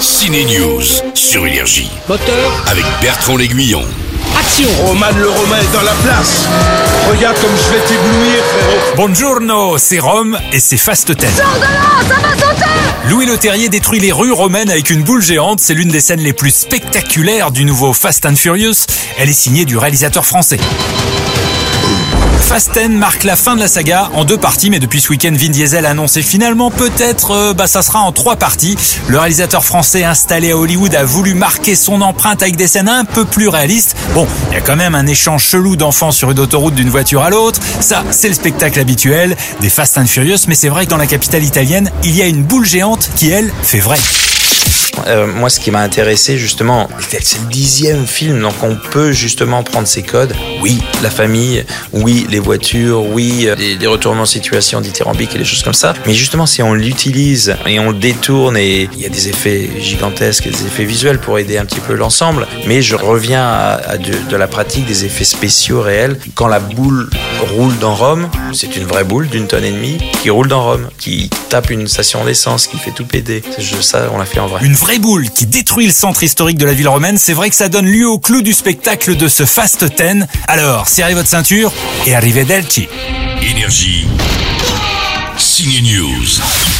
Ciné News sur Énergie Moteur, avec Bertrand L'Aiguillon. action Roman le Romain est dans la place. Regarde comme je vais t'éblouir, frérot. Buongiorno, c'est Rome et c'est Fast Ten. Louis Leterrier détruit les rues romaines avec une boule géante. C'est l'une des scènes les plus spectaculaires du nouveau Fast and Furious. Elle est signée du réalisateur français. Fast 10 marque la fin de la saga en deux parties, mais depuis ce week-end, Vin Diesel a annoncé finalement peut-être, euh, bah ça sera en trois parties. Le réalisateur français installé à Hollywood a voulu marquer son empreinte avec des scènes un peu plus réalistes. Bon, il y a quand même un échange chelou d'enfants sur une autoroute d'une voiture à l'autre. Ça, c'est le spectacle habituel des Fast and Furious, mais c'est vrai que dans la capitale italienne, il y a une boule géante qui, elle, fait vrai. Euh, moi, ce qui m'a intéressé, justement, c'est le dixième film, donc on peut justement prendre ces codes. Oui, la famille, oui, les voitures, oui, euh, les, les retournements de situation dithyrambiques et des choses comme ça. Mais justement, si on l'utilise et on le détourne, et il y a des effets gigantesques des effets visuels pour aider un petit peu l'ensemble. Mais je reviens à, de la pratique des effets spéciaux réels. Quand la boule roule dans Rome, c'est une vraie boule d'une tonne et demie qui roule dans Rome, qui tape une station d'essence, qui fait tout péter. Je- Ça, on l'a fait en vrai. Une vraie boule qui détruit le centre historique de la ville romaine, c'est vrai que ça donne lieu au clou du spectacle de ce Fast 10. Alors, serrez votre ceinture et arrivederci. Énergie. Ciné News.